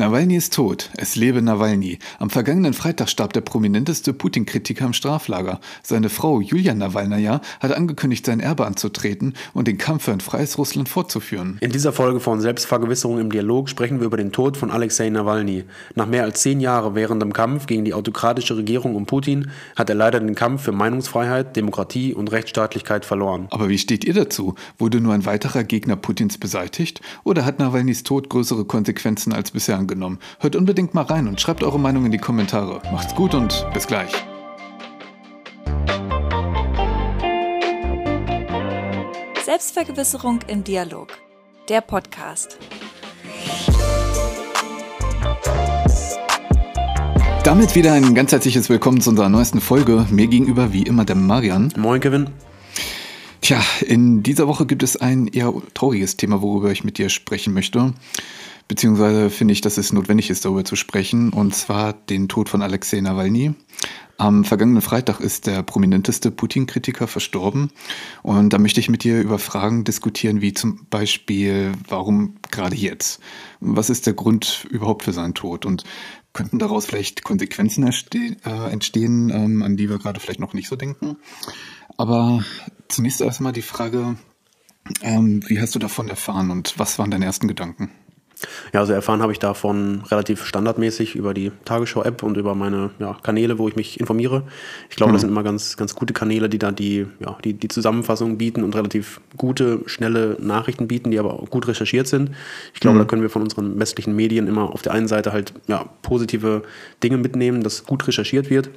Nawalny ist tot. Es lebe Nawalny. Am vergangenen Freitag starb der prominenteste Putin-Kritiker im Straflager. Seine Frau Julia Nawalnaja hat angekündigt, sein Erbe anzutreten und den Kampf für ein freies Russland fortzuführen. In dieser Folge von Selbstvergewisserung im Dialog sprechen wir über den Tod von Alexei Nawalny. Nach mehr als zehn Jahren während dem Kampf gegen die autokratische Regierung um Putin hat er leider den Kampf für Meinungsfreiheit, Demokratie und Rechtsstaatlichkeit verloren. Aber wie steht ihr dazu? Wurde nur ein weiterer Gegner Putins beseitigt? Oder hat Nawalnys Tod größere Konsequenzen als bisher angenommen. Hört unbedingt mal rein und schreibt eure Meinung in die Kommentare. Macht's gut und bis gleich. Selbstvergewisserung im Dialog. Der Podcast. Damit wieder ein ganz herzliches Willkommen zu unserer neuesten Folge. Mir gegenüber wie immer der Marian. Moin, Kevin. Tja, in dieser Woche gibt es ein eher trauriges Thema, worüber ich mit dir sprechen möchte beziehungsweise finde ich, dass es notwendig ist, darüber zu sprechen, und zwar den Tod von Alexei Nawalny. Am vergangenen Freitag ist der prominenteste Putin-Kritiker verstorben und da möchte ich mit dir über Fragen diskutieren, wie zum Beispiel, warum gerade jetzt? Was ist der Grund überhaupt für seinen Tod? Und könnten daraus vielleicht Konsequenzen äh, entstehen, ähm, an die wir gerade vielleicht noch nicht so denken? Aber zunächst erstmal die Frage, ähm, wie hast du davon erfahren und was waren deine ersten Gedanken? Ja, also erfahren habe ich davon relativ standardmäßig über die Tagesschau-App und über meine ja, Kanäle, wo ich mich informiere. Ich glaube, mhm. das sind immer ganz, ganz gute Kanäle, die da die, ja, die, die Zusammenfassung bieten und relativ gute, schnelle Nachrichten bieten, die aber auch gut recherchiert sind. Ich glaube, mhm. da können wir von unseren westlichen Medien immer auf der einen Seite halt ja, positive Dinge mitnehmen, dass gut recherchiert wird.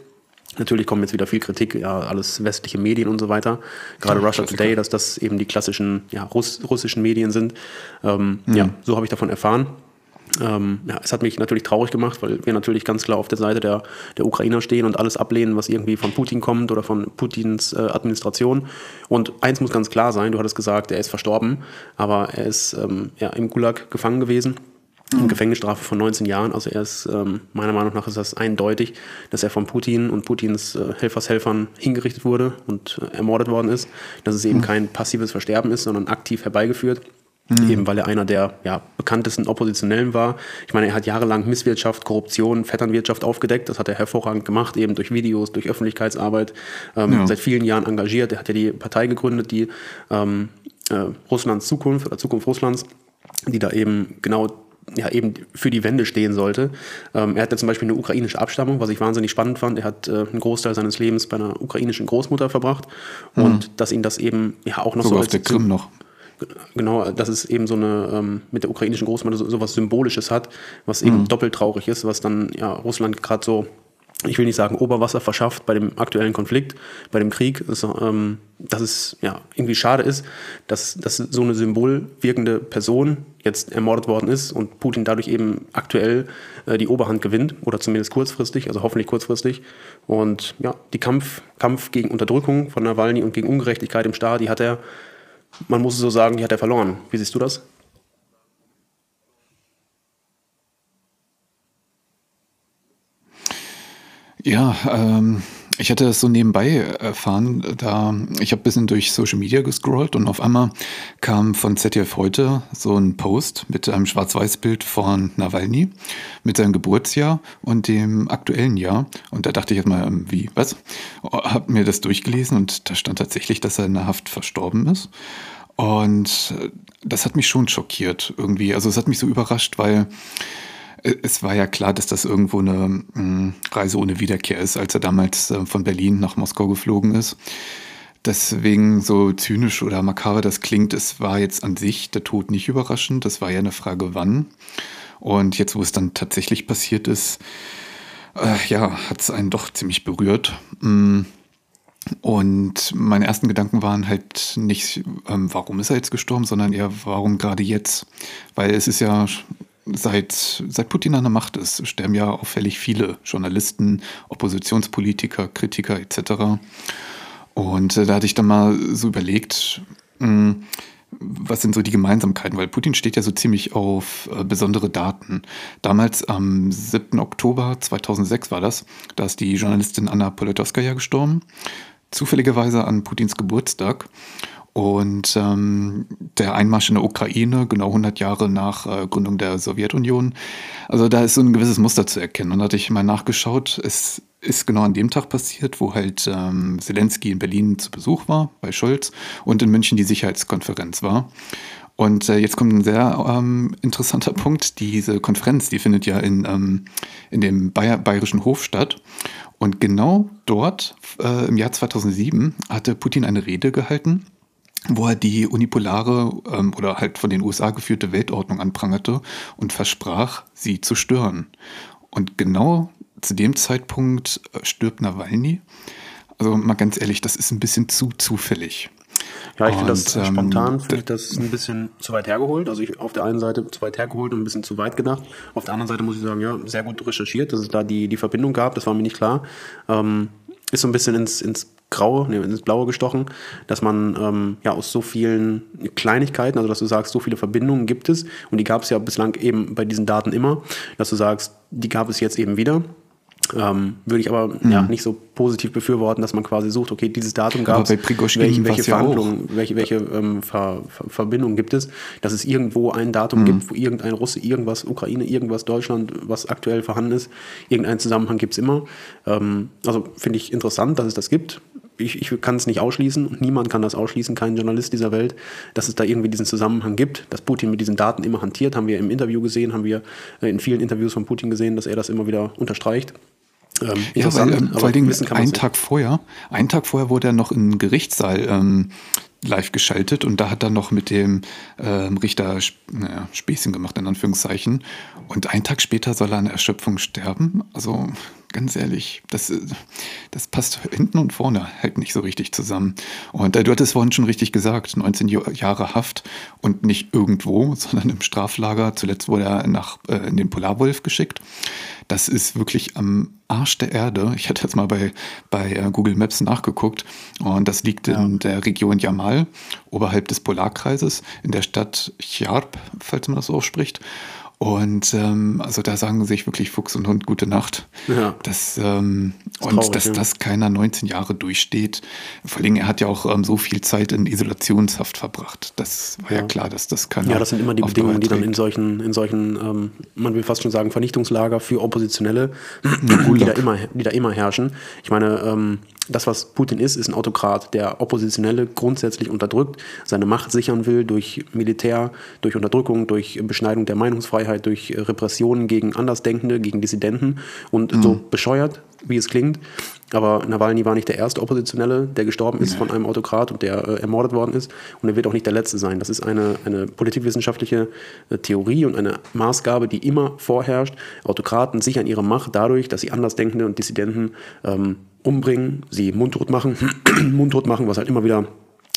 Natürlich kommen jetzt wieder viel Kritik, ja, alles westliche Medien und so weiter. Gerade ja, Russia Today, dass das eben die klassischen ja, Russ russischen Medien sind. Ähm, mhm. Ja, so habe ich davon erfahren. Ähm, ja, es hat mich natürlich traurig gemacht, weil wir natürlich ganz klar auf der Seite der, der Ukrainer stehen und alles ablehnen, was irgendwie von Putin kommt oder von Putins äh, Administration. Und eins muss ganz klar sein, du hattest gesagt, er ist verstorben, aber er ist ähm, ja, im Gulag gefangen gewesen eine Gefängnisstrafe von 19 Jahren. Also er ist, ähm, meiner Meinung nach ist das eindeutig, dass er von Putin und Putins äh, Helfershelfern hingerichtet wurde und äh, ermordet worden ist. Dass es eben mhm. kein passives Versterben ist, sondern aktiv herbeigeführt. Mhm. Eben weil er einer der ja, bekanntesten Oppositionellen war. Ich meine, er hat jahrelang Misswirtschaft, Korruption, Vetternwirtschaft aufgedeckt. Das hat er hervorragend gemacht, eben durch Videos, durch Öffentlichkeitsarbeit. Ähm, ja. Seit vielen Jahren engagiert. Er hat ja die Partei gegründet, die ähm, äh, Russlands Zukunft oder Zukunft Russlands, die da eben genau ja, eben für die Wende stehen sollte. Ähm, er hat ja zum Beispiel eine ukrainische Abstammung, was ich wahnsinnig spannend fand. Er hat äh, einen Großteil seines Lebens bei einer ukrainischen Großmutter verbracht mhm. und dass ihn das eben ja auch noch Sogar so als auf der Krim noch. Genau, dass es eben so eine ähm, mit der ukrainischen Großmutter so, so was Symbolisches hat, was eben mhm. doppelt traurig ist, was dann ja Russland gerade so ich will nicht sagen Oberwasser verschafft bei dem aktuellen Konflikt, bei dem Krieg, dass, ähm, dass es ja irgendwie schade ist, dass, dass so eine symbolwirkende Person jetzt ermordet worden ist und Putin dadurch eben aktuell äh, die Oberhand gewinnt oder zumindest kurzfristig, also hoffentlich kurzfristig. Und ja, die Kampf, Kampf gegen Unterdrückung von Nawalny und gegen Ungerechtigkeit im Staat, die hat er, man muss es so sagen, die hat er verloren. Wie siehst du das? Ja, ähm, ich hatte das so nebenbei erfahren, da ich habe ein bisschen durch Social Media gescrollt und auf einmal kam von ZDF heute so ein Post mit einem Schwarz-Weiß-Bild von Nawalny mit seinem Geburtsjahr und dem aktuellen Jahr. Und da dachte ich erstmal, ähm, wie, was? Hab mir das durchgelesen und da stand tatsächlich, dass er in der Haft verstorben ist. Und das hat mich schon schockiert irgendwie. Also es hat mich so überrascht, weil es war ja klar, dass das irgendwo eine hm, Reise ohne Wiederkehr ist, als er damals äh, von Berlin nach Moskau geflogen ist. Deswegen so zynisch oder makaber das klingt, es war jetzt an sich der Tod nicht überraschend. Das war ja eine Frage, wann. Und jetzt, wo es dann tatsächlich passiert ist, äh, ja, hat es einen doch ziemlich berührt. Hm. Und meine ersten Gedanken waren halt nicht, ähm, warum ist er jetzt gestorben, sondern eher, warum gerade jetzt? Weil es ist ja seit, seit Putin an der Macht ist, sterben ja auffällig viele Journalisten, Oppositionspolitiker, Kritiker etc. Und äh, da hatte ich dann mal so überlegt, mh, hm, was sind so die Gemeinsamkeiten? Weil Putin steht ja so ziemlich auf äh, besondere Daten. Damals am 7. Oktober 2006 war das, da ist die Journalistin Anna Politowskaja gestorben, zufälligerweise an Putins Geburtstag. Und ähm, der Einmarsch in der Ukraine, genau 100 Jahre nach äh, Gründung der Sowjetunion. Also da ist so ein gewisses Muster zu erkennen. Und da hatte ich mal nachgeschaut, es ist genau an dem Tag passiert, wo halt ähm, Zelensky in Berlin zu Besuch war, bei Scholz, und in München die Sicherheitskonferenz war. Und äh, jetzt kommt ein sehr ähm, interessanter Punkt. Diese Konferenz, die findet ja in, ähm, in dem Bayer, Bayerischen Hof statt. Und genau dort, äh, im Jahr 2007, hatte Putin eine Rede gehalten, wo er die unipolare ähm, oder halt von den USA geführte Weltordnung anprangerte und versprach, sie zu stören. Und genau zu dem Zeitpunkt äh, stirbt Nawalny. Also mal ganz ehrlich, das ist ein bisschen zu zufällig. Ja, ich finde das ähm, spontan, finde ich das ein bisschen zu weit hergeholt. Also ich auf der einen Seite zu weit hergeholt und ein bisschen zu weit gedacht. Auf der anderen Seite muss ich sagen, ja, sehr gut recherchiert, dass es da die, die Verbindung gab, das war mir nicht klar. Ähm, ist so ein bisschen ins, ins Graue, nee, ins Blaue gestochen, dass man ähm, ja aus so vielen Kleinigkeiten, also dass du sagst, so viele Verbindungen gibt es und die gab es ja bislang eben bei diesen Daten immer, dass du sagst, die gab es jetzt eben wieder ähm, würde ich aber mhm. ja, nicht so positiv befürworten, dass man quasi sucht, okay, dieses Datum gab es, welche, welche Verhandlungen, ja welche, welche ähm, Ver, Ver, Verbindungen gibt es, dass es irgendwo ein Datum mhm. gibt, wo irgendein Russe, irgendwas, Ukraine, irgendwas, Deutschland, was aktuell vorhanden ist, irgendeinen Zusammenhang gibt es immer. Ähm, also finde ich interessant, dass es das gibt. Ich, ich kann es nicht ausschließen und niemand kann das ausschließen, kein Journalist dieser Welt, dass es da irgendwie diesen Zusammenhang gibt, dass Putin mit diesen Daten immer hantiert, haben wir im Interview gesehen, haben wir äh, in vielen Interviews von Putin gesehen, dass er das immer wieder unterstreicht. Ähm, ja, weil, ähm, vor allen Dingen einen Tag vorher, einen Tag vorher wurde er noch im Gerichtssaal ähm, live geschaltet und da hat er noch mit dem ähm, Richter naja, Späßchen gemacht, in Anführungszeichen. Und einen Tag später soll er an Erschöpfung sterben. Also ganz ehrlich, das, das passt hinten und vorne halt nicht so richtig zusammen. Und äh, du hattest vorhin schon richtig gesagt, 19 Jahre Haft und nicht irgendwo, sondern im Straflager. Zuletzt wurde er nach, äh, in den Polarwolf geschickt. Das ist wirklich am Arsch der Erde. Ich hatte jetzt mal bei, bei äh, Google Maps nachgeguckt und das liegt ja. in der Region Jamal, oberhalb des Polarkreises, in der Stadt Charp, falls man das so ausspricht. Und ähm, also da sagen sich wirklich Fuchs und Hund gute Nacht. Ja. Das, ähm, das und traurig, dass ja. das keiner 19 Jahre durchsteht. Vor allem, er hat ja auch ähm, so viel Zeit in Isolationshaft verbracht. Das war ja, ja klar, dass das keiner. Ja, das sind immer die Bedingungen, die dann in solchen, in solchen, ähm, man will fast schon sagen, Vernichtungslager für Oppositionelle, die, da immer, die da immer herrschen. Ich meine, ähm, das, was Putin ist, ist ein Autokrat, der Oppositionelle grundsätzlich unterdrückt, seine Macht sichern will durch Militär, durch Unterdrückung, durch Beschneidung der Meinungsfreiheit, durch Repressionen gegen Andersdenkende, gegen Dissidenten und mhm. so bescheuert, wie es klingt. Aber Nawalny war nicht der erste Oppositionelle, der gestorben ist von einem Autokrat und der äh, ermordet worden ist. Und er wird auch nicht der letzte sein. Das ist eine, eine politikwissenschaftliche äh, Theorie und eine Maßgabe, die immer vorherrscht. Autokraten sichern ihre Macht dadurch, dass sie Andersdenkende und Dissidenten ähm, umbringen, sie mundtot machen, mundtot machen, was halt immer wieder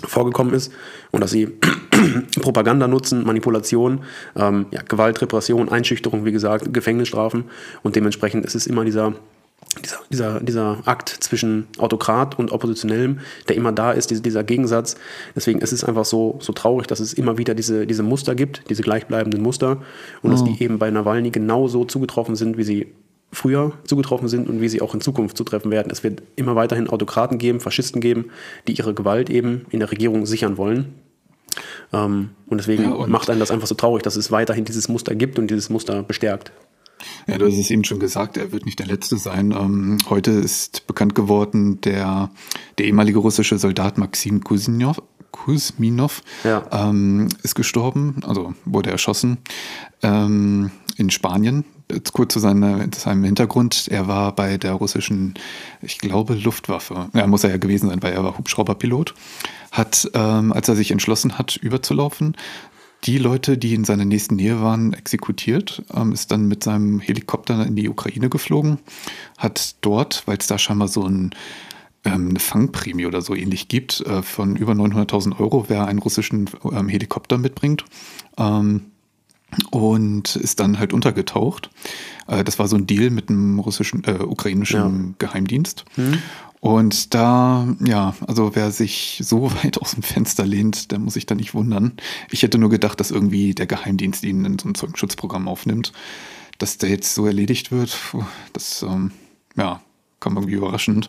vorgekommen ist und dass sie Propaganda nutzen, Manipulation, ähm, ja, Gewalt, Repression, Einschüchterung, wie gesagt, Gefängnisstrafen und dementsprechend ist es immer dieser dieser, dieser, dieser Akt zwischen Autokrat und Oppositionellem, der immer da ist, dieser Gegensatz. Deswegen ist es einfach so, so traurig, dass es immer wieder diese, diese Muster gibt, diese gleichbleibenden Muster und oh. dass die eben bei Nawalny genauso zugetroffen sind, wie sie früher zugetroffen sind und wie sie auch in Zukunft zutreffen werden. Es wird immer weiterhin Autokraten geben, Faschisten geben, die ihre Gewalt eben in der Regierung sichern wollen. Ähm, und deswegen ja, und macht einen das einfach so traurig, dass es weiterhin dieses Muster gibt und dieses Muster bestärkt. Ja, du hast es eben schon gesagt, er wird nicht der Letzte sein. Ähm, heute ist bekannt geworden, der, der ehemalige russische Soldat Maxim Kuzminov, Kuzminov ja. ähm, ist gestorben, also wurde erschossen ähm, in Spanien. Jetzt kurz zu, seine, zu, seinem Hintergrund. Er war bei der russischen, ich glaube, Luftwaffe. Ja, muss er ja gewesen sein, weil er war Hubschrauberpilot. Hat, ähm, als er sich entschlossen hat, überzulaufen, die Leute, die in seiner nächsten Nähe waren, exekutiert, ähm, ist dann mit seinem Helikopter in die Ukraine geflogen, hat dort, weil es da scheinbar so ein, ähm, eine Fangprämie oder so ähnlich gibt, äh, von über 900.000 Euro, wer einen russischen ähm, Helikopter mitbringt. Ähm, und ist dann halt untergetaucht. Äh, das war so ein Deal mit einem russischen, äh, ukrainischen ja. Geheimdienst. Mhm. Und da, ja, also wer sich so weit aus dem Fenster lehnt, der muss sich da nicht wundern. Ich hätte nur gedacht, dass irgendwie der Geheimdienst ihn in so ein Zeugenschutzprogramm aufnimmt. Dass der jetzt so erledigt wird, das, ähm, ja, kam irgendwie überraschend.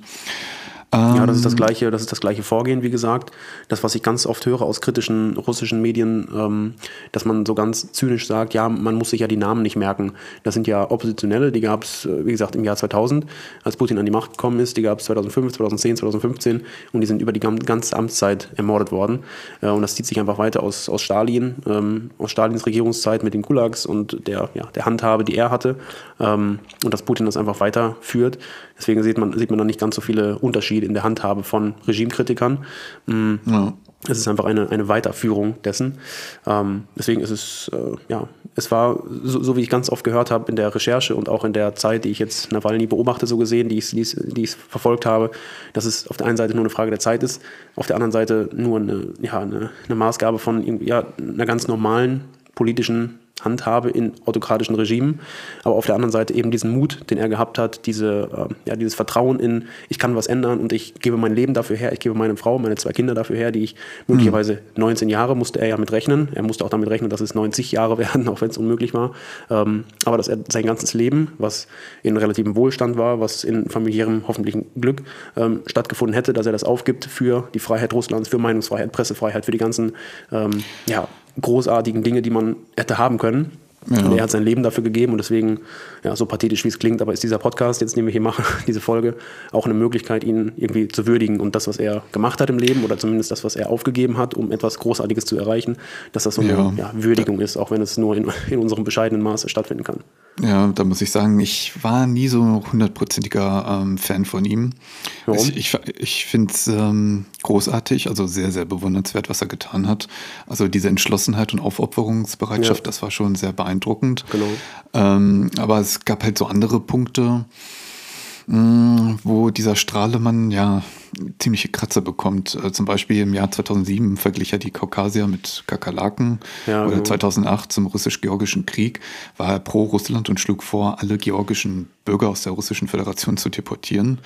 Ja, das ist das gleiche, das ist das gleiche Vorgehen, wie gesagt. Das, was ich ganz oft höre aus kritischen russischen Medien, ähm, dass man so ganz zynisch sagt, ja, man muss sich ja die Namen nicht merken. Das sind ja Oppositionelle, die gab es, wie gesagt, im Jahr 2000, als Putin an die Macht gekommen ist. Die gab es 2005, 2010, 2015 und die sind über die ganze Amtszeit ermordet worden. Äh, und das zieht sich einfach weiter aus, aus Stalin, ähm, aus Stalins Regierungszeit mit den Kulaks und der, ja, der Handhabe, die er hatte. Ähm, und dass Putin das einfach weiterführt. Deswegen sieht man, sieht man dann nicht ganz so viele Unterschiede in der Handhabe von Regimekritikern. Mhm. Ja. Es ist einfach eine, eine Weiterführung dessen. Ähm, deswegen ist es, äh, ja, es war, so, so, wie ich ganz oft gehört habe in der Recherche und auch in der Zeit, die ich jetzt Nawalny beobachte, so gesehen, die ich, die, ich, die ich verfolgt habe, dass es auf der einen Seite nur eine Frage der Zeit ist, auf der anderen Seite nur eine, ja, eine, eine Maßgabe von ja, einer ganz normalen politischen handhabe in autokratischen Regimen, aber auf der anderen Seite eben diesen Mut, den er gehabt hat, diese, äh, ja, dieses Vertrauen in, ich kann was ändern und ich gebe mein Leben dafür her, ich gebe meine Frau, meine zwei Kinder dafür her, die ich möglicherweise mhm. 19 Jahre musste er ja mit rechnen, er musste auch damit rechnen, dass es 90 Jahre werden, auch wenn es unmöglich war, ähm, aber dass er sein ganzes Leben, was in relativem Wohlstand war, was in familiärem hoffentlichen Glück ähm, stattgefunden hätte, dass er das aufgibt für die Freiheit Russlands, für Meinungsfreiheit, Pressefreiheit, für die ganzen ähm, ja, großartigen Dinge, die man hätte haben können. Ja. Und er hat sein Leben dafür gegeben und deswegen, ja, so pathetisch wie es klingt, aber ist dieser Podcast, jetzt den wir hier machen, diese Folge, auch eine Möglichkeit, ihn irgendwie zu würdigen und das, was er gemacht hat im Leben oder zumindest das, was er aufgegeben hat, um etwas Großartiges zu erreichen, dass das so eine ja. Ja, Würdigung ist, auch wenn es nur in, in unserem bescheidenen Maße stattfinden kann. Ja, da muss ich sagen, ich war nie so hundertprozentiger ähm, Fan von ihm. Warum? Ich, ich, ich finde es ähm, großartig, also sehr, sehr bewundernswert, was er getan hat. Also diese Entschlossenheit und Aufopferungsbereitschaft, das war schon sehr beeindruckend. Genau. Ähm, aber es gab halt so andere Punkte, mh, wo dieser Strahlemann ja ziemliche Kratzer bekommt. Äh, zum Beispiel im Jahr 2007 verglich er die Kaukasier mit Kakerlaken. Ja, Oder 2008 zum russisch-georgischen Krieg war er pro Russland und schlug vor, alle georgischen Bürger aus der Russischen Föderation zu deportieren.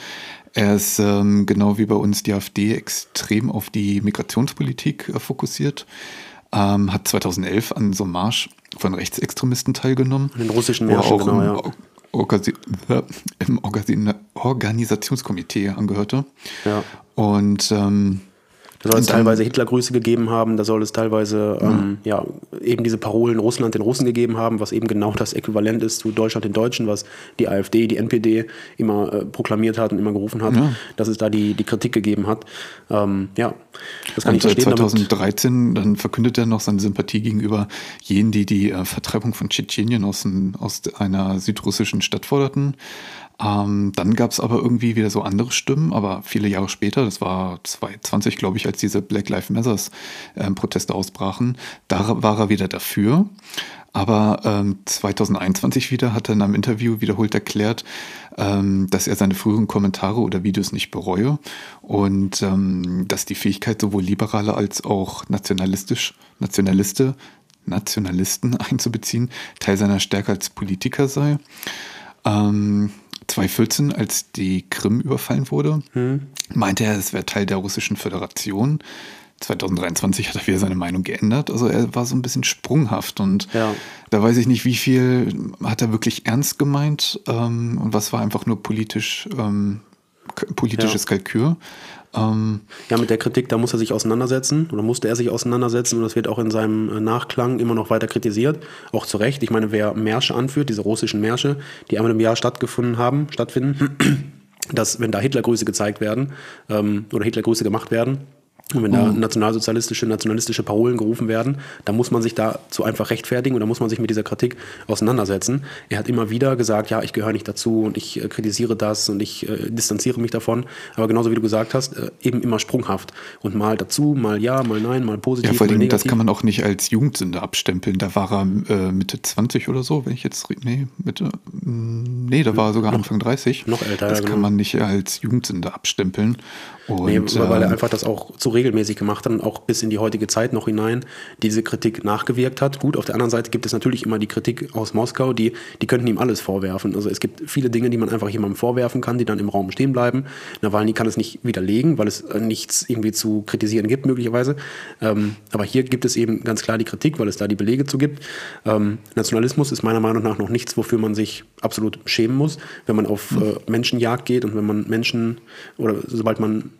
Er ist ähm, genau wie bei uns die AfD extrem auf die Migrationspolitik äh, fokussiert. Ähm, hat 2011 an so einem Marsch von Rechtsextremisten teilgenommen. Den russischen Märschen, genau, ja. Organ im Organ Organisationskomitee angehörte. Ja. Und ähm, da soll es teilweise Hitlergrüße gegeben haben, da soll es teilweise mhm. ähm, ja, eben diese Parolen Russland den Russen gegeben haben, was eben genau das Äquivalent ist zu Deutschland den Deutschen, was die AfD, die NPD immer äh, proklamiert hat und immer gerufen hat, ja. dass es da die, die Kritik gegeben hat. Ähm, ja, das kann und ich verstehen. 2013 dann verkündet er noch seine Sympathie gegenüber jenen, die die äh, Vertreibung von Tschetschenien aus, aus einer südrussischen Stadt forderten. Ähm, dann gab es aber irgendwie wieder so andere Stimmen, aber viele Jahre später, das war 2020, glaube ich, als diese Black Lives Matters äh, Proteste ausbrachen, da war er wieder dafür. Aber ähm, 2021 wieder hat er in einem Interview wiederholt erklärt, ähm, dass er seine früheren Kommentare oder Videos nicht bereue und ähm, dass die Fähigkeit sowohl liberale als auch nationalistisch, Nationaliste, Nationalisten einzubeziehen, Teil seiner Stärke als Politiker sei. Ähm, 2014, als die Krim überfallen wurde, hm. meinte er, es wäre Teil der Russischen Föderation. 2023 hat er wieder seine Meinung geändert. Also er war so ein bisschen sprunghaft und ja. da weiß ich nicht, wie viel hat er wirklich ernst gemeint ähm, und was war einfach nur politisch, ähm, politisches ja. Kalkül. Ähm, ja, mit der Kritik, da muss er sich auseinandersetzen oder musste er sich auseinandersetzen und das wird auch in seinem äh, Nachklang immer noch weiter kritisiert. Auch zu Recht. Ich meine, wer Märsche anführt, diese russischen Märsche, die einmal im Jahr stattgefunden haben, stattfinden, dass wenn da Hitlergrüße gezeigt werden ähm, oder Hitlergrüße gemacht werden, wenn da mhm. nationalsozialistische, nationalistische Parolen gerufen werden, dann muss man sich dazu einfach rechtfertigen und dann muss man sich mit dieser Kritik auseinandersetzen. Er hat immer wieder gesagt, ja, ich gehöre nicht dazu und ich äh, kritisiere das und ich äh, distanziere mich davon. Aber genauso wie du gesagt hast, äh, eben immer sprunghaft. Und mal dazu, mal ja, mal nein, mal positiv. Ja, vor allem, das kann man auch nicht als Jugendsünde abstempeln. Da war er äh, Mitte 20 oder so, wenn ich jetzt, nee, Mitte, mm, nee, da war er sogar Anfang 30. Noch älter, Das ja, genau. kann man nicht als Jugendsünde abstempeln. Und, nee, weil er ähm, einfach das auch zu regelmäßig gemacht hat und auch bis in die heutige Zeit noch hinein diese Kritik nachgewirkt hat. Gut, auf der anderen Seite gibt es natürlich immer die Kritik aus Moskau, die, die könnten ihm alles vorwerfen. Also es gibt viele Dinge, die man einfach jemandem vorwerfen kann, die dann im Raum stehen bleiben. Nawalny kann es nicht widerlegen, weil es äh, nichts irgendwie zu kritisieren gibt, möglicherweise. Ähm, aber hier gibt es eben ganz klar die Kritik, weil es da die Belege zu gibt. Ähm, Nationalismus ist meiner Meinung nach noch nichts, wofür man sich absolut schämen muss, wenn man auf äh, Menschenjagd geht und wenn man Menschen oder sobald man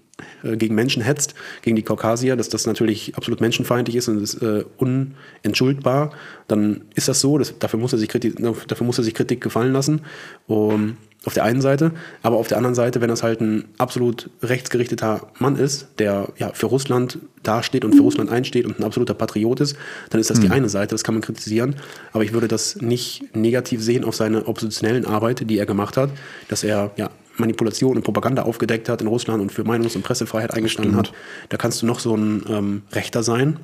gegen Menschen hetzt, gegen die Kaukasier, dass das natürlich absolut menschenfeindlich ist und ist äh, unentschuldbar, dann ist das so. Das, dafür, muss er sich Kritik, dafür muss er sich Kritik gefallen lassen. Um, auf der einen Seite, aber auf der anderen Seite, wenn das halt ein absolut rechtsgerichteter Mann ist, der ja für Russland dasteht und für Russland einsteht und ein absoluter Patriot ist, dann ist das mhm. die eine Seite, das kann man kritisieren, aber ich würde das nicht negativ sehen auf seine oppositionellen Arbeit, die er gemacht hat, dass er ja Manipulation und Propaganda aufgedeckt hat in Russland und für Meinungs- und Pressefreiheit eingestanden hat. Da kannst du noch so ein ähm, Rechter sein,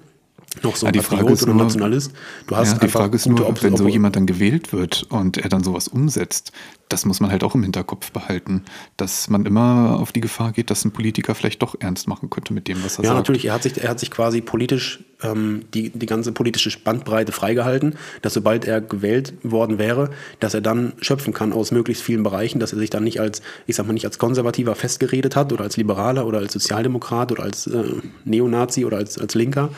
noch so ein ja, Patriot oder Nationalist. Du hast ja, die Frage ist nur, Ob wenn so jemand dann gewählt wird und er dann sowas umsetzt, das muss man halt auch im Hinterkopf behalten, dass man immer auf die Gefahr geht, dass ein Politiker vielleicht doch ernst machen könnte mit dem, was er ja, sagt. Ja, natürlich. Er hat sich, er hat sich quasi politisch ähm, die, die ganze politische Bandbreite freigehalten, dass sobald er gewählt worden wäre, dass er dann schöpfen kann aus möglichst vielen Bereichen, dass er sich dann nicht als, ich sag mal, nicht als Konservativer festgeredet hat oder als Liberaler oder als Sozialdemokrat oder als äh, Neonazi oder als, als Linker,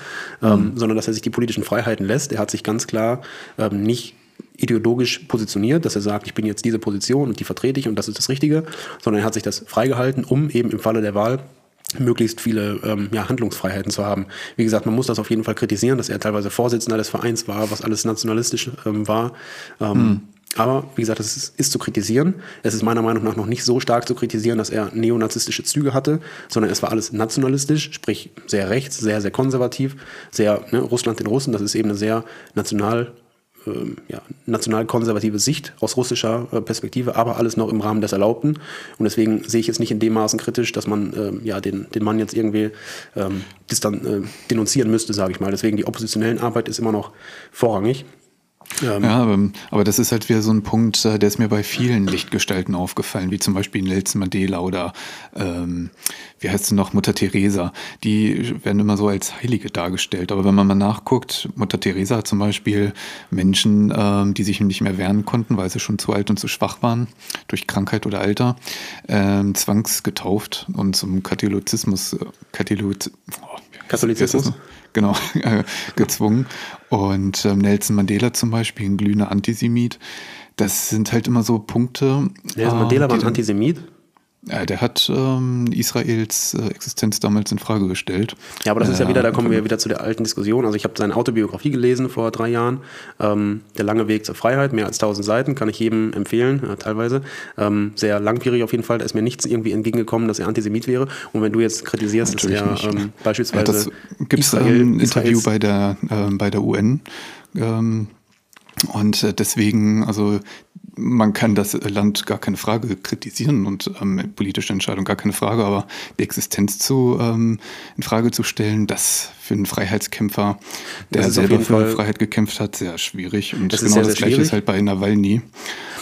ähm, mhm. sondern dass er sich die politischen Freiheiten lässt. Er hat sich ganz klar ähm, nicht ideologisch positioniert, dass er sagt, ich bin jetzt diese Position und die vertrete ich und das ist das Richtige, sondern er hat sich das freigehalten, um eben im Falle der Wahl möglichst viele ähm, ja, Handlungsfreiheiten zu haben. Wie gesagt, man muss das auf jeden Fall kritisieren, dass er teilweise Vorsitzender des Vereins war, was alles nationalistisch ähm, war. Ähm, hm. Aber wie gesagt, es ist, ist, zu kritisieren. Es ist meiner Meinung nach noch nicht so stark zu kritisieren, dass er neonazistische Züge hatte, sondern es war alles nationalistisch, sprich sehr rechts, sehr, sehr konservativ, sehr ne, Russland den Russen. Das ist eben eine sehr national ähm, ja, nationalkonservative Sicht aus russischer äh, Perspektive, aber alles noch im Rahmen des Erlaubten. Und deswegen sehe ich es nicht in dem Maßen kritisch, dass man ähm, ja, den, den Mann jetzt irgendwie ähm, das dann äh, denunzieren müsste, sage ich mal. Deswegen die oppositionellen Arbeit ist immer noch vorrangig. Ähm, ja, aber, aber, das ist halt wieder so ein Punkt, äh, der ist mir bei vielen Lichtgestalten aufgefallen, wie zum Beispiel Nelson Mandela oder ähm, wie heißt sie noch, Mutter Teresa. Die werden immer so als Heilige dargestellt. Aber wenn man mal nachguckt, Mutter Teresa hat zum Beispiel Menschen, ähm, die sich nicht mehr wehren konnten, weil sie schon zu alt und zu schwach waren, durch Krankheit oder Alter, ähm, zwangsgetauft und zum Katholizismus, äh, Katholizismus, oh, Katholizismus? genau, äh, gezwungen. Und ähm, Nelson Mandela zum Beispiel, ein glühender Antisemit. Das sind halt immer so Punkte. Nelson äh, Mandela war ein Antisemit? Ja, der hat ähm, Israels äh, Existenz damals in Frage gestellt. Ja, aber das ist ja wieder, da kommen wir wieder zu der alten Diskussion. Also ich habe seine Autobiografie gelesen vor drei Jahren. Ähm, der lange Weg zur Freiheit, mehr als tausend Seiten, kann ich jedem empfehlen, äh, teilweise. Ähm, sehr langwierig auf jeden Fall. Da ist mir nichts irgendwie entgegengekommen, dass er Antisemit wäre. Und wenn du jetzt kritisierst, Natürlich dass er ähm, beispielsweise. Ja, gibt es ein Interview bei der, äh, bei der UN. Ähm, und äh, deswegen, also man kann das Land gar keine Frage kritisieren und ähm, politische Entscheidung gar keine Frage, aber die Existenz zu ähm, in Frage zu stellen, das für einen Freiheitskämpfer, der selber für Freiheit gekämpft hat, sehr schwierig. Und das genau sehr, das Gleiche schwierig. ist halt bei Nawalny.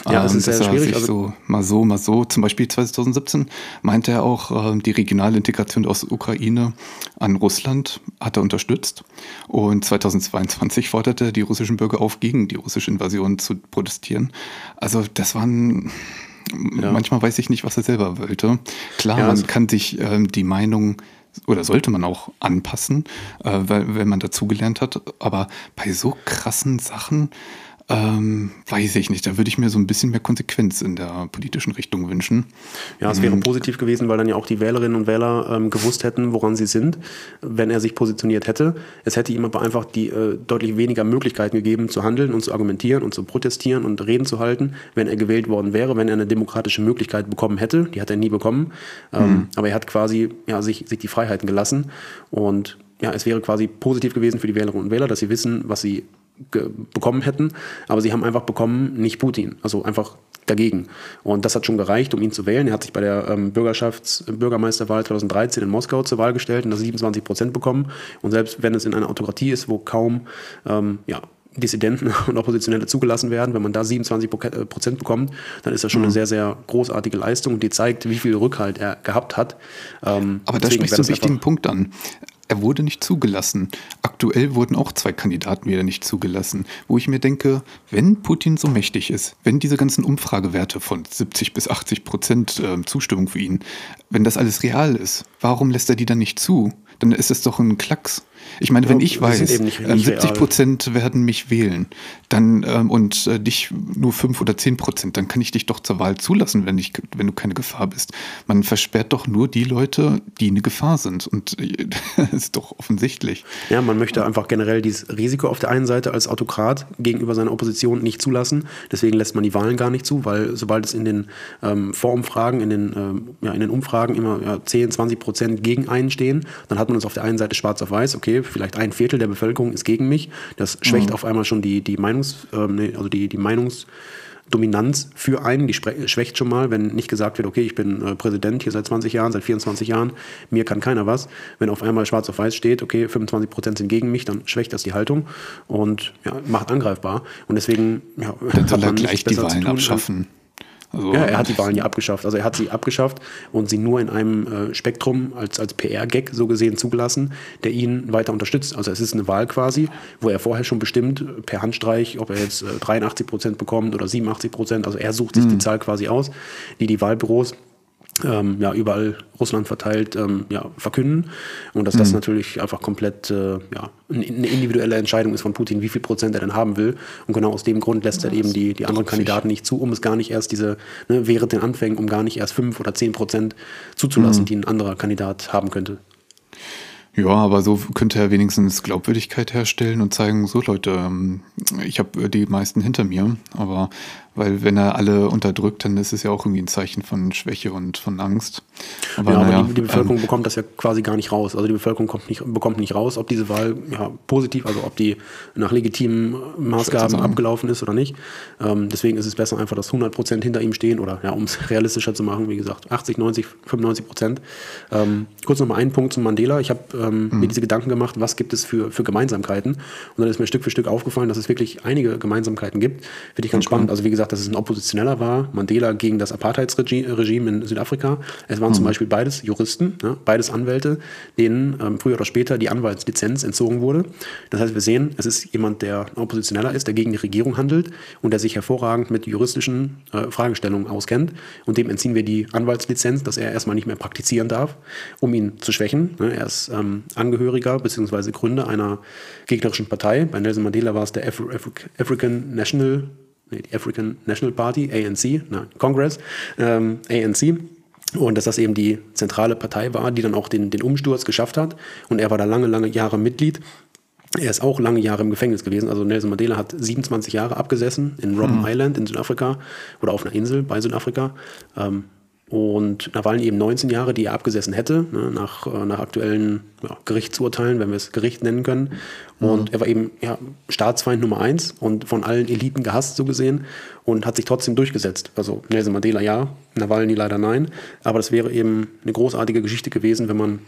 Ja, das ähm, ist sehr er schwierig. Sich also so mal so, mal so. Zum Beispiel 2017 meinte er auch, äh, die regionale Integration aus Ukraine an Russland hat er unterstützt. Und 2022 forderte er die russischen Bürger auf, gegen die russische Invasion zu protestieren. Also das waren ja. manchmal weiß ich nicht, was er selber wollte. Klar, ja, man also kann sich ähm, die Meinung oder sollte man auch anpassen, äh, weil, wenn man dazugelernt hat. Aber bei so krassen Sachen ähm, weiß ich nicht. Da würde ich mir so ein bisschen mehr Konsequenz in der politischen Richtung wünschen. Ja, es wäre mhm. positiv gewesen, weil dann ja auch die Wählerinnen und Wähler ähm, gewusst hätten, woran sie sind, wenn er sich positioniert hätte. Es hätte ihm aber einfach die äh, deutlich weniger Möglichkeiten gegeben, zu handeln und zu argumentieren und zu protestieren und Reden zu halten, wenn er gewählt worden wäre, wenn er eine demokratische Möglichkeit bekommen hätte. Die hat er nie bekommen. Ähm, mhm. Aber er hat quasi ja, sich, sich die Freiheiten gelassen. Und ja, es wäre quasi positiv gewesen für die Wählerinnen und Wähler, dass sie wissen, was sie bekommen hätten, aber sie haben einfach bekommen, nicht Putin, also einfach dagegen. Und das hat schon gereicht, um ihn zu wählen. Er hat sich bei der ähm, Bürgerschafts Bürgermeisterwahl 2013 in Moskau zur Wahl gestellt und das 27 Prozent bekommen. Und selbst wenn es in einer Autokratie ist, wo kaum ähm, ja, Dissidenten und Oppositionelle zugelassen werden. Wenn man da 27 äh, Prozent bekommt, dann ist das schon mhm. eine sehr, sehr großartige Leistung, die zeigt, wie viel Rückhalt er gehabt hat. Ähm, Aber da sprichst du einen wichtigen Punkt an. Er wurde nicht zugelassen. Aktuell wurden auch zwei Kandidaten wieder nicht zugelassen, wo ich mir denke, wenn Putin so mächtig ist, wenn diese ganzen Umfragewerte von 70 bis 80 Prozent äh, Zustimmung für ihn, wenn das alles real ist, warum lässt er die dann nicht zu? Dann ist es doch ein Klacks. Ich meine, ja, wenn ich weiß, nicht, nicht 70 Prozent werden mich wählen, dann ähm, und äh, dich nur 5 oder 10 Prozent, dann kann ich dich doch zur Wahl zulassen, wenn, ich, wenn du keine Gefahr bist. Man versperrt doch nur die Leute, die eine Gefahr sind. Und äh, das ist doch offensichtlich. Ja, man möchte einfach generell dieses Risiko auf der einen Seite als Autokrat gegenüber seiner Opposition nicht zulassen. Deswegen lässt man die Wahlen gar nicht zu, weil sobald es in den ähm, Vorumfragen, in den, ähm, ja, in den Umfragen immer ja, 10, 20 Prozent gegen einen stehen, dann hat man es auf der einen Seite schwarz auf weiß, okay, vielleicht ein Viertel der Bevölkerung ist gegen mich. Das schwächt mhm. auf einmal schon die, die Meinungs, äh, also die, die Meinungsdominanz für einen, die schwächt schon mal, wenn nicht gesagt wird, okay, ich bin äh, Präsident hier seit 20 Jahren, seit 24 Jahren, mir kann keiner was. Wenn auf einmal schwarz auf weiß steht, okay, 25 Prozent sind gegen mich, dann schwächt das die Haltung und ja, macht angreifbar. Und deswegen ja, dann soll er gleich die Wahlen abschaffen. Also ja, er hat die Wahlen ja abgeschafft. Also er hat sie abgeschafft und sie nur in einem äh, Spektrum als, als PR-Gag so gesehen zugelassen, der ihn weiter unterstützt. Also es ist eine Wahl quasi, wo er vorher schon bestimmt per Handstreich, ob er jetzt äh, 83 Prozent bekommt oder 87 Prozent. Also er sucht sich mhm. die Zahl quasi aus, die die Wahlbüros ähm, ja, überall Russland verteilt ähm, ja, verkünden. Und dass das mhm. natürlich einfach komplett äh, ja, eine individuelle Entscheidung ist von Putin, wie viel Prozent er denn haben will. Und genau aus dem Grund lässt er eben die, die anderen Kandidaten nicht zu, um es gar nicht erst diese, ne, während den Anfängen, um gar nicht erst fünf oder zehn Prozent zuzulassen, mhm. die ein anderer Kandidat haben könnte. Ja, aber so könnte er wenigstens Glaubwürdigkeit herstellen und zeigen, so Leute, ähm, ich habe die meisten hinter mir, aber weil wenn er alle unterdrückt, dann ist es ja auch irgendwie ein Zeichen von Schwäche und von Angst. Aber, ja, naja, aber die, die Bevölkerung ähm, bekommt das ja quasi gar nicht raus. Also die Bevölkerung kommt nicht, bekommt nicht raus, ob diese Wahl ja, positiv, also ob die nach legitimen Maßgaben abgelaufen ist oder nicht. Ähm, deswegen ist es besser einfach, dass 100 Prozent hinter ihm stehen oder ja, um es realistischer zu machen, wie gesagt, 80, 90, 95 Prozent. Ähm, kurz noch mal einen Punkt zum Mandela. Ich habe ähm, mhm. mir diese Gedanken gemacht, was gibt es für, für Gemeinsamkeiten? Und dann ist mir Stück für Stück aufgefallen, dass es wirklich einige Gemeinsamkeiten gibt. Finde ich ganz okay. spannend. Also wie gesagt, dass es ein Oppositioneller war, Mandela gegen das Apartheidsregime in Südafrika. Es waren mhm. zum Beispiel beides Juristen, ne, beides Anwälte, denen ähm, früher oder später die Anwaltslizenz entzogen wurde. Das heißt, wir sehen, es ist jemand, der ein Oppositioneller ist, der gegen die Regierung handelt und der sich hervorragend mit juristischen äh, Fragestellungen auskennt. Und dem entziehen wir die Anwaltslizenz, dass er erstmal nicht mehr praktizieren darf, um ihn zu schwächen. Ne, er ist ähm, Angehöriger bzw. Gründer einer gegnerischen Partei. Bei Nelson Mandela war es der Afri African National nee, die African National Party, ANC, nein, Congress, ähm, ANC. Und dass das eben die zentrale Partei war, die dann auch den, den Umsturz geschafft hat. Und er war da lange, lange Jahre Mitglied. Er ist auch lange Jahre im Gefängnis gewesen. Also Nelson Mandela hat 27 Jahre abgesessen in Robben hm. Island in Südafrika oder auf einer Insel bei Südafrika. Ähm, und Nawalny eben 19 Jahre, die er abgesessen hätte, ne, nach, äh, nach aktuellen ja, Gerichtsurteilen, wenn wir es Gericht nennen können. Und mhm. er war eben ja, Staatsfeind Nummer eins und von allen Eliten gehasst, so gesehen, und hat sich trotzdem durchgesetzt. Also Nelson Mandela ja, Nawalny leider nein. Aber das wäre eben eine großartige Geschichte gewesen, wenn man,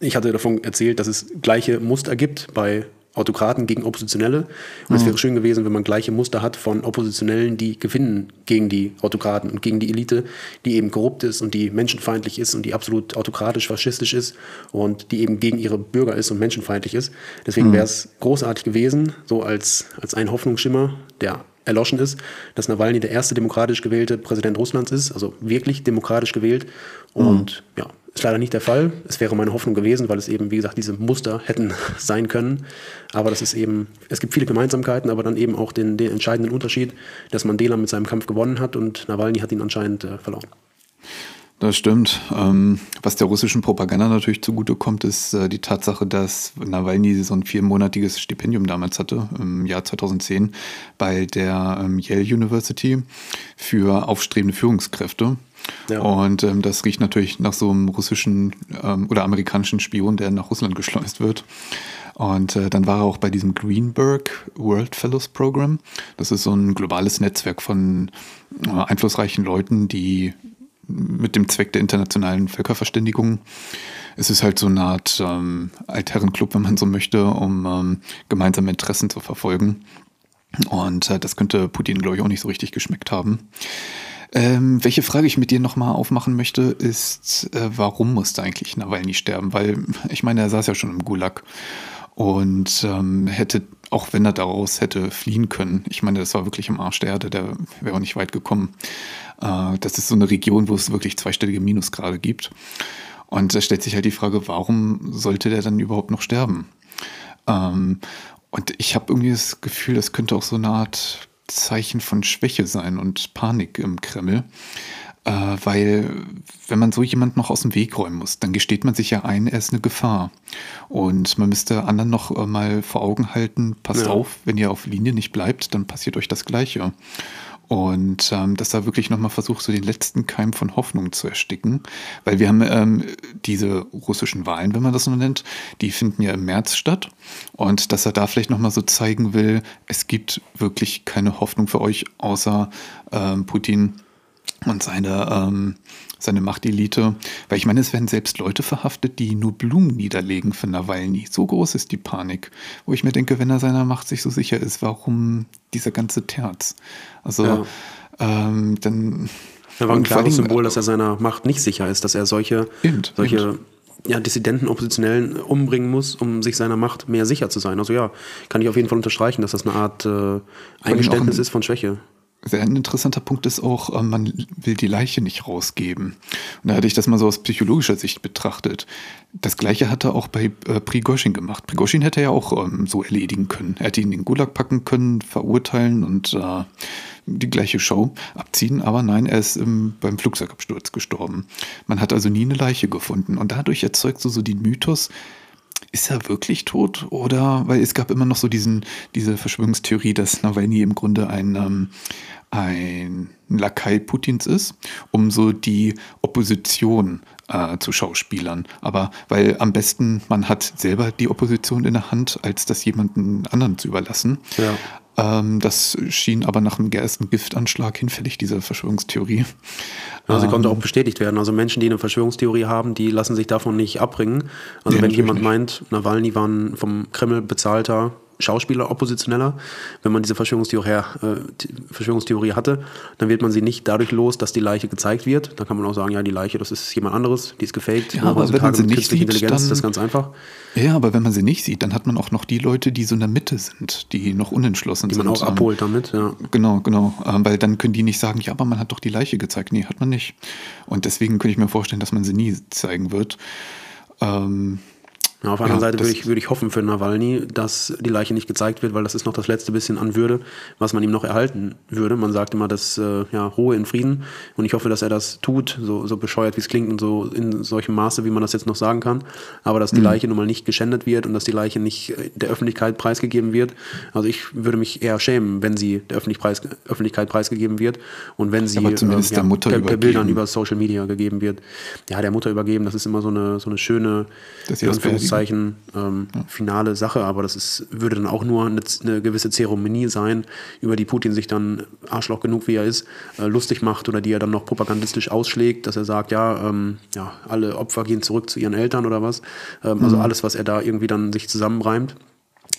ich hatte davon erzählt, dass es gleiche Muster gibt bei Autokraten gegen Oppositionelle. Und es mhm. wäre schön gewesen, wenn man gleiche Muster hat von Oppositionellen, die gewinnen gegen die Autokraten und gegen die Elite, die eben korrupt ist und die menschenfeindlich ist und die absolut autokratisch, faschistisch ist und die eben gegen ihre Bürger ist und menschenfeindlich ist. Deswegen mhm. wäre es großartig gewesen, so als, als ein Hoffnungsschimmer, der erloschen ist, dass Nawalny der erste demokratisch gewählte Präsident Russlands ist, also wirklich demokratisch gewählt. Und mhm. ja, ist leider nicht der Fall. Es wäre meine Hoffnung gewesen, weil es eben, wie gesagt, diese Muster hätten sein können. Aber das ist eben, es gibt viele Gemeinsamkeiten, aber dann eben auch den, den entscheidenden Unterschied, dass Mandela mit seinem Kampf gewonnen hat und Nawalny hat ihn anscheinend äh, verloren. Das stimmt. Ähm, was der russischen Propaganda natürlich zugutekommt, ist äh, die Tatsache, dass Nawalny so ein viermonatiges Stipendium damals hatte, im Jahr 2010, bei der ähm, Yale University für aufstrebende Führungskräfte. Ja. Und ähm, das riecht natürlich nach so einem russischen ähm, oder amerikanischen Spion, der nach Russland geschleust wird. Und äh, dann war er auch bei diesem Greenberg World Fellows Program. Das ist so ein globales Netzwerk von äh, einflussreichen Leuten, die mit dem Zweck der internationalen Völkerverständigung es ist halt so eine Art ähm, Altherrenclub, wenn man so möchte, um ähm, gemeinsame Interessen zu verfolgen. Und äh, das könnte Putin, glaube ich, auch nicht so richtig geschmeckt haben. Ähm, welche Frage ich mit dir nochmal aufmachen möchte, ist, äh, warum musste eigentlich Nawalny sterben? Weil, ich meine, er saß ja schon im Gulag und ähm, hätte, auch wenn er daraus hätte fliehen können, ich meine, das war wirklich im Arsch der Erde, der wäre auch nicht weit gekommen. Äh, das ist so eine Region, wo es wirklich zweistellige Minusgrade gibt. Und da stellt sich halt die Frage, warum sollte der dann überhaupt noch sterben? Ähm, und ich habe irgendwie das Gefühl, das könnte auch so eine Art Zeichen von Schwäche sein und Panik im Kreml. Äh, weil wenn man so jemand noch aus dem Weg räumen muss, dann gesteht man sich ja ein, er ist eine Gefahr. Und man müsste anderen noch äh, mal vor Augen halten, passt ja. auf, wenn ihr auf Linie nicht bleibt, dann passiert euch das Gleiche. Und ähm, dass da wirklich nochmal versucht, so den letzten Keim von Hoffnung zu ersticken. Weil wir haben ähm, diese russischen Wahlen, wenn man das so nennt, die finden ja im März statt. Und dass er da vielleicht nochmal so zeigen will, es gibt wirklich keine Hoffnung für euch, außer ähm, Putin und seine, ähm, seine Machtelite. Weil ich meine, es werden selbst Leute verhaftet, die nur Blumen niederlegen für Nawalny. So groß ist die Panik. Wo ich mir denke, wenn er seiner Macht sich so sicher ist, warum dieser ganze Terz? Also, ja. ähm, dann. Er war ein klares Symbol, dass er seiner Macht nicht sicher ist, dass er solche, eben, solche eben. Ja, Dissidenten, Oppositionellen umbringen muss, um sich seiner Macht mehr sicher zu sein. Also ja, kann ich auf jeden Fall unterstreichen, dass das eine Art äh, Eingeständnis ist von Schwäche ein interessanter Punkt ist auch, äh, man will die Leiche nicht rausgeben. Und da hatte ich das mal so aus psychologischer Sicht betrachtet. Das gleiche hat er auch bei äh, Prigozhin gemacht. Prigozhin hätte er ja auch ähm, so erledigen können. Er hätte ihn in den Gulag packen können, verurteilen und äh, die gleiche Show abziehen. Aber nein, er ist ähm, beim Flugzeugabsturz gestorben. Man hat also nie eine Leiche gefunden. Und dadurch erzeugt so, so den Mythos, ist er wirklich tot? Oder, weil es gab immer noch so diesen, diese Verschwörungstheorie, dass Nawalny im Grunde ein, ähm, ein Lakai Putins ist, um so die Opposition äh, zu Schauspielern. Aber weil am besten man hat selber die Opposition in der Hand, als das jemanden anderen zu überlassen. Ja. Ähm, das schien aber nach dem ersten Giftanschlag hinfällig, diese Verschwörungstheorie. Sie konnte ähm, auch bestätigt werden. Also Menschen, die eine Verschwörungstheorie haben, die lassen sich davon nicht abbringen. Also ja, wenn jemand nicht. meint, Nawalny war ein vom Kreml bezahlter Schauspieler, Oppositioneller. Wenn man diese Verschwörungstheorie, äh, Verschwörungstheorie hatte, dann wird man sie nicht dadurch los, dass die Leiche gezeigt wird. Dann kann man auch sagen, ja, die Leiche, das ist jemand anderes, die ist gefaked. Ja, aber wenn man sie nicht sieht, Intelligenz, dann, das ist ganz einfach. Ja, aber wenn man sie nicht sieht, dann hat man auch noch die Leute, die so in der Mitte sind, die noch unentschlossen die sind. Die man auch abholt damit, ja. Genau, genau. Ähm, weil dann können die nicht sagen, ja, aber man hat doch die Leiche gezeigt. Nee, hat man nicht. Und deswegen könnte ich mir vorstellen, dass man sie nie zeigen wird. Ähm, ja, auf der anderen ja, Seite würde ich, würde ich hoffen für Nawalny, dass die Leiche nicht gezeigt wird, weil das ist noch das letzte bisschen an Würde, was man ihm noch erhalten würde. Man sagt immer, dass äh, ja, Ruhe in Frieden. Und ich hoffe, dass er das tut, so, so bescheuert wie es klingt und so in solchem Maße, wie man das jetzt noch sagen kann. Aber dass die mhm. Leiche nun mal nicht geschändet wird und dass die Leiche nicht äh, der Öffentlichkeit preisgegeben wird. Also ich würde mich eher schämen, wenn sie der Öffentlichkeit preisgegeben wird und wenn sie äh, ja, der Mutter per, per Bildern über Social Media gegeben wird. Ja, der Mutter übergeben, das ist immer so eine, so eine schöne, das Anführungszeichen ähm, ja. finale Sache, aber das ist, würde dann auch nur eine, eine, gewisse Zeremonie sein, über die Putin sich dann Arschloch genug wie er ist, äh, lustig macht oder die er dann noch propagandistisch ausschlägt, dass er sagt, ja, ähm, ja, alle Opfer gehen zurück zu ihren Eltern oder was. Ähm, also mhm. Also alles, was er da irgendwie dann sich zusammenreimt.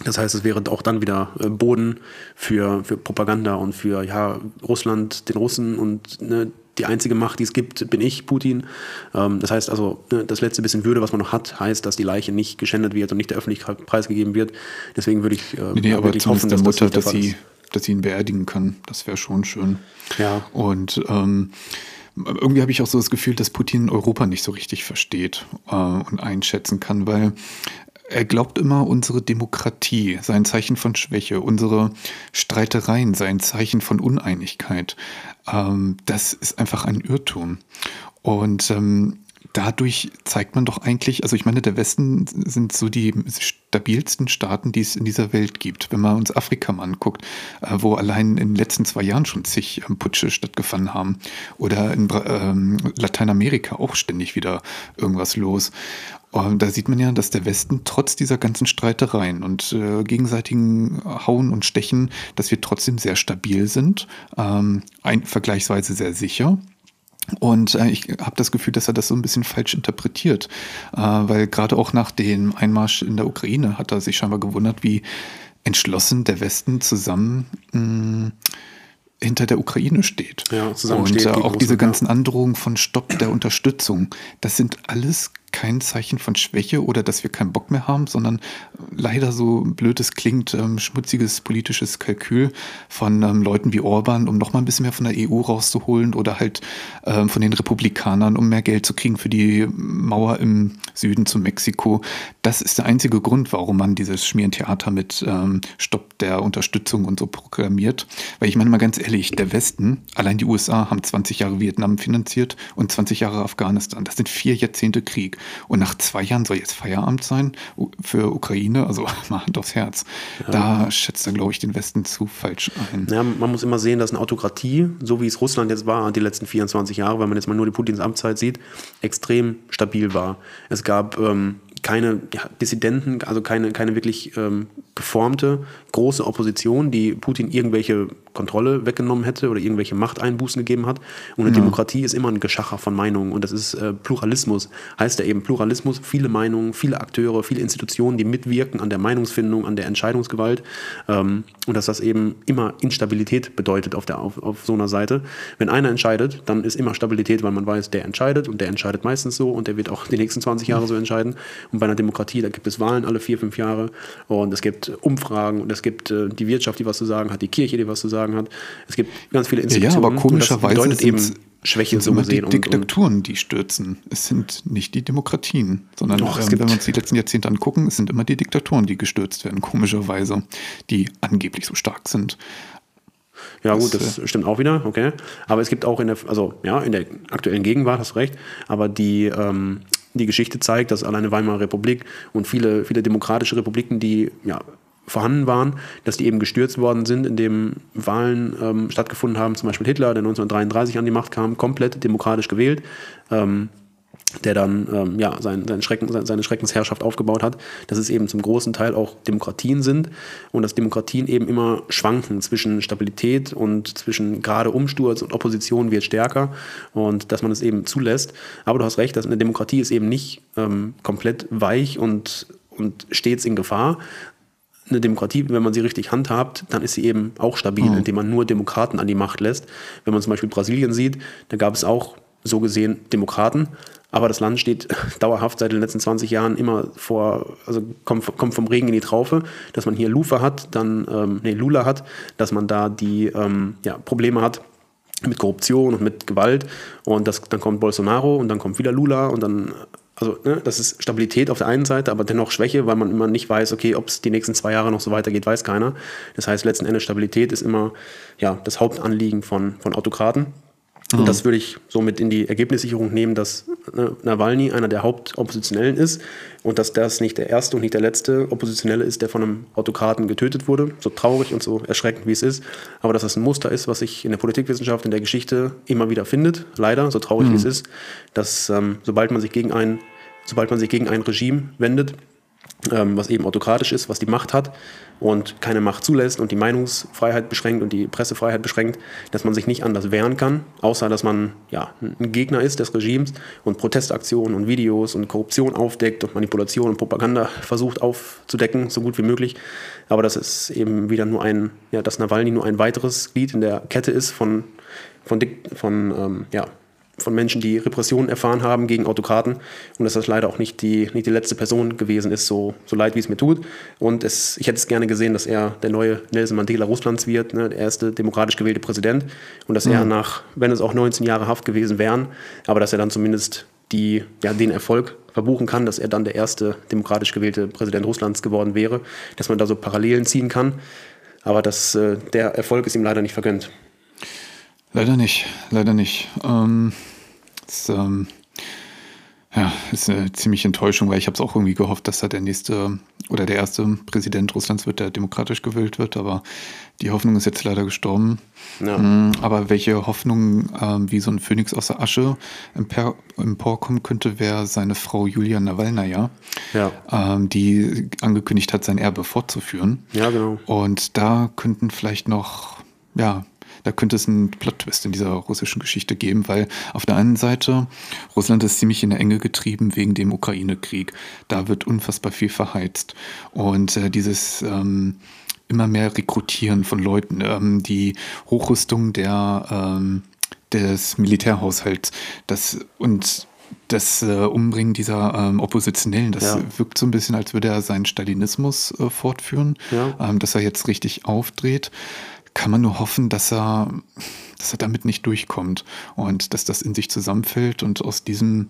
Das heißt, es wäre auch dann wieder äh, Boden für, für Propaganda und für ja, Russland, den Russen und ne, die einzige Macht, die es gibt, bin ich, Putin. Ähm, das heißt also, ne, das letzte bisschen Würde, was man noch hat, heißt, dass die Leiche nicht geschändet wird und nicht der Öffentlichkeit preisgegeben wird. Deswegen würde ich, äh, nee, aber wirklich hoffen, dass Mutter, das dass sie, dass sie ihn beerdigen kann. Das wäre schon schön. Ja. Und ähm, irgendwie habe ich auch so das Gefühl, dass Putin Europa nicht so richtig versteht äh, und einschätzen kann, weil er glaubt immer, unsere Demokratie sei ein Zeichen von Schwäche, unsere Streitereien seien ein Zeichen von Uneinigkeit. Ähm, das ist einfach ein Irrtum. Und ähm, dadurch zeigt man doch eigentlich, also ich meine, der Westen sind so die stabilsten Staaten, die es in dieser Welt gibt. Wenn man uns Afrika mal anguckt, äh, wo allein in den letzten zwei Jahren schon zig ähm, Putsche stattgefunden haben. Oder in ähm, Lateinamerika auch ständig wieder irgendwas los. Und da sieht man ja, dass der Westen trotz dieser ganzen Streitereien und äh, gegenseitigen Hauen und Stechen, dass wir trotzdem sehr stabil sind, ähm, ein, vergleichsweise sehr sicher Und äh, ich habe das Gefühl, dass er das so ein bisschen falsch interpretiert, äh, weil gerade auch nach dem Einmarsch in der Ukraine hat er sich scheinbar gewundert, wie entschlossen der Westen zusammen mh, hinter der Ukraine steht. Ja, zusammen und steht äh, auch diese ganzen Androhungen von Stopp der Unterstützung, das sind alles kein Zeichen von Schwäche oder dass wir keinen Bock mehr haben, sondern leider so blöd es klingt, ähm, schmutziges politisches Kalkül von ähm, Leuten wie Orban, um noch mal ein bisschen mehr von der EU rauszuholen oder halt ähm, von den Republikanern, um mehr Geld zu kriegen für die Mauer im Süden zu Mexiko. Das ist der einzige Grund, warum man dieses Schmierentheater mit ähm, Stopp der Unterstützung und so programmiert. Weil ich meine mal ganz ehrlich, der Westen, allein die USA haben 20 Jahre Vietnam finanziert und 20 Jahre Afghanistan. Das sind vier Jahrzehnte Krieg. Und nach zwei Jahren soll jetzt Feierabend sein für Ukraine. Also mal Hand aufs Herz. Ja. Da schätzt er, glaube ich, den Westen zu falsch ein. Ja, man muss immer sehen, dass eine Autokratie, so wie es Russland jetzt war, die letzten 24 Jahre, wenn man jetzt mal nur die Putins Amtszeit sieht, extrem stabil war. Es gab ähm, keine ja, Dissidenten, also keine, keine wirklich ähm, geformte große Opposition, die Putin irgendwelche Kontrolle weggenommen hätte oder irgendwelche Machteinbußen gegeben hat. Und eine ja. Demokratie ist immer ein Geschacher von Meinungen und das ist äh, Pluralismus. Heißt ja eben Pluralismus, viele Meinungen, viele Akteure, viele Institutionen, die mitwirken an der Meinungsfindung, an der Entscheidungsgewalt ähm, und dass das eben immer Instabilität bedeutet auf, der, auf, auf so einer Seite. Wenn einer entscheidet, dann ist immer Stabilität, weil man weiß, der entscheidet und der entscheidet meistens so und der wird auch die nächsten 20 Jahre so entscheiden. Und bei einer Demokratie, da gibt es Wahlen alle vier, fünf Jahre und es gibt Umfragen und es gibt äh, die Wirtschaft, die was zu sagen hat, die Kirche, die was zu sagen hat. Es gibt ganz viele Institutionen. Ja, aber komischerweise das eben Schwächen so gesehen. Die Diktaturen, und, die stürzen. Es sind nicht die Demokratien, sondern Doch, ähm, wenn wir uns die letzten Jahrzehnte angucken, es sind immer die Diktaturen, die gestürzt werden, komischerweise, die angeblich so stark sind. Ja, gut, das äh, stimmt auch wieder, okay. Aber es gibt auch in der, also ja, in der aktuellen Gegenwart, hast du recht, aber die, ähm, die Geschichte zeigt, dass alleine Weimarer Republik und viele, viele demokratische Republiken, die ja, vorhanden waren, dass die eben gestürzt worden sind, indem Wahlen ähm, stattgefunden haben, zum Beispiel Hitler, der 1933 an die Macht kam, komplett demokratisch gewählt. Ähm, der dann ähm, ja, sein, sein Schrecken, seine Schreckensherrschaft aufgebaut hat, dass es eben zum großen Teil auch Demokratien sind und dass Demokratien eben immer schwanken zwischen Stabilität und zwischen gerade Umsturz und Opposition wird stärker und dass man es eben zulässt. Aber du hast recht, dass eine Demokratie ist eben nicht ähm, komplett weich und, und stets in Gefahr, eine Demokratie, wenn man sie richtig handhabt, dann ist sie eben auch stabil, mhm. indem man nur Demokraten an die Macht lässt. Wenn man zum Beispiel Brasilien sieht, da gab es auch so gesehen Demokraten, aber das Land steht dauerhaft seit den letzten 20 Jahren immer vor, also kommt, kommt vom Regen in die Traufe, dass man hier Lufa hat, dann, ähm, nee, Lula hat, dass man da die ähm, ja, Probleme hat mit Korruption und mit Gewalt und das, dann kommt Bolsonaro und dann kommt wieder Lula und dann also ne, das ist Stabilität auf der einen Seite, aber dennoch Schwäche, weil man immer nicht weiß, okay, ob es die nächsten zwei Jahre noch so weitergeht, weiß keiner. Das heißt, letzten Endes Stabilität ist immer ja, das Hauptanliegen von, von Autokraten. Und das würde ich somit in die Ergebnissicherung nehmen, dass ne, Nawalny einer der Hauptoppositionellen ist und dass das nicht der erste und nicht der letzte Oppositionelle ist, der von einem Autokraten getötet wurde. So traurig und so erschreckend, wie es ist. Aber dass das ein Muster ist, was sich in der Politikwissenschaft, in der Geschichte immer wieder findet. Leider, so traurig mhm. wie es ist, dass ähm, sobald man sich gegen ein, sobald man sich gegen ein Regime wendet, ähm, was eben autokratisch ist, was die Macht hat und keine Macht zulässt und die Meinungsfreiheit beschränkt und die Pressefreiheit beschränkt, dass man sich nicht anders wehren kann, außer dass man ja, ein Gegner ist des Regimes und Protestaktionen und Videos und Korruption aufdeckt und Manipulation und Propaganda versucht aufzudecken, so gut wie möglich. Aber dass es eben wieder nur ein, ja, dass Nawalny nur ein weiteres Glied in der Kette ist von, von, von ähm, ja, von Menschen, die Repressionen erfahren haben gegen Autokraten und dass das leider auch nicht die, nicht die letzte Person gewesen ist, so, so leid wie es mir tut. Und es, ich hätte es gerne gesehen, dass er der neue Nelson Mandela Russlands wird, ne, der erste demokratisch gewählte Präsident und dass mhm. er nach, wenn es auch 19 Jahre Haft gewesen wären, aber dass er dann zumindest die, ja, den Erfolg verbuchen kann, dass er dann der erste demokratisch gewählte Präsident Russlands geworden wäre, dass man da so Parallelen ziehen kann. Aber das, äh, der Erfolg ist ihm leider nicht vergönnt. Leider nicht, leider nicht. Ähm, das, ähm, ja, ist eine ziemliche Enttäuschung, weil ich habe es auch irgendwie gehofft, dass er der nächste oder der erste Präsident Russlands wird, der demokratisch gewählt wird, aber die Hoffnung ist jetzt leider gestorben. Ja. Mhm, aber welche Hoffnung, ähm, wie so ein Phönix aus der Asche emporkommen könnte, wäre seine Frau Julia Nawalnaja, ja. ähm, die angekündigt hat, sein Erbe fortzuführen. Ja, genau. Und da könnten vielleicht noch ja, da könnte es einen Plot-Twist in dieser russischen Geschichte geben, weil auf der einen Seite Russland ist ziemlich in der Enge getrieben wegen dem Ukraine-Krieg. Da wird unfassbar viel verheizt. Und äh, dieses ähm, immer mehr Rekrutieren von Leuten, ähm, die Hochrüstung der, ähm, des Militärhaushalts, das und das äh, Umbringen dieser ähm, Oppositionellen, das ja. wirkt so ein bisschen, als würde er seinen Stalinismus äh, fortführen, ja. ähm, dass er jetzt richtig aufdreht. Kann man nur hoffen, dass er, dass er damit nicht durchkommt und dass das in sich zusammenfällt und aus diesem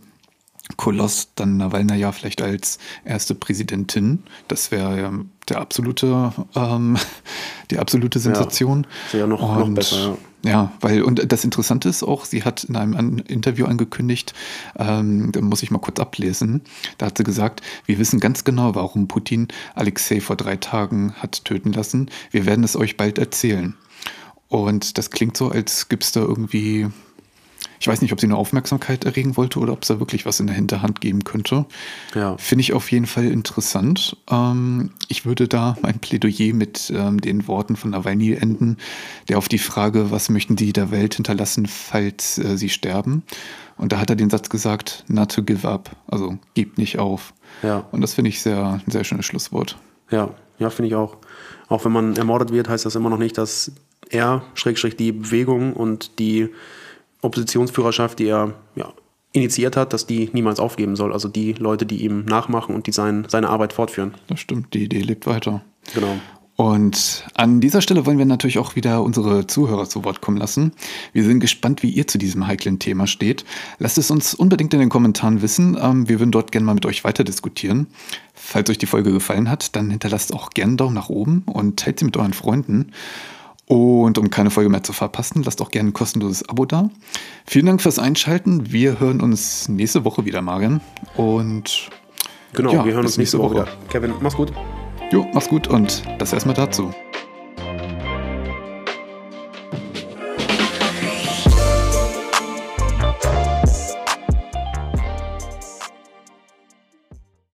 Koloss dann Nawalna ja vielleicht als erste Präsidentin. Das wäre ja der absolute, ähm, die absolute Sensation. Ja, ja noch, und, noch besser, ja. Ja. weil, und das Interessante ist auch, sie hat in einem Interview angekündigt, ähm, da muss ich mal kurz ablesen, da hat sie gesagt, wir wissen ganz genau, warum Putin Alexei vor drei Tagen hat töten lassen. Wir werden es euch bald erzählen. Und das klingt so, als gibt es da irgendwie ich weiß nicht, ob sie nur Aufmerksamkeit erregen wollte oder ob es da wirklich was in der Hinterhand geben könnte. Ja. Finde ich auf jeden Fall interessant. Ähm, ich würde da mein Plädoyer mit ähm, den Worten von Nawalny enden, der auf die Frage, was möchten Sie der Welt hinterlassen, falls äh, Sie sterben? Und da hat er den Satz gesagt, not to give up, also gebt nicht auf. Ja. Und das finde ich sehr, ein sehr schönes Schlusswort. Ja, ja, finde ich auch. Auch wenn man ermordet wird, heißt das immer noch nicht, dass er, Schrägstrich, die Bewegung und die Oppositionsführerschaft, die er ja, initiiert hat, dass die niemals aufgeben soll. Also die Leute, die ihm nachmachen und die sein, seine Arbeit fortführen. Das stimmt, die Idee lebt weiter. Genau. Und an dieser Stelle wollen wir natürlich auch wieder unsere Zuhörer zu Wort kommen lassen. Wir sind gespannt, wie ihr zu diesem heiklen Thema steht. Lasst es uns unbedingt in den Kommentaren wissen. Ähm, wir würden dort gerne mal mit euch weiter diskutieren. Falls euch die Folge gefallen hat, dann hinterlasst auch gerne einen Daumen nach oben und teilt sie mit euren Freunden. Und um keine Folge mehr zu verpassen, lasst auch gerne ein kostenloses Abo da. Vielen Dank fürs Einschalten. Wir hören uns nächste Woche wieder, Marian. Und genau, ja, wir hören uns nächste Woche. Woche wieder. Kevin, mach's gut. Jo, mach's gut und das erstmal dazu.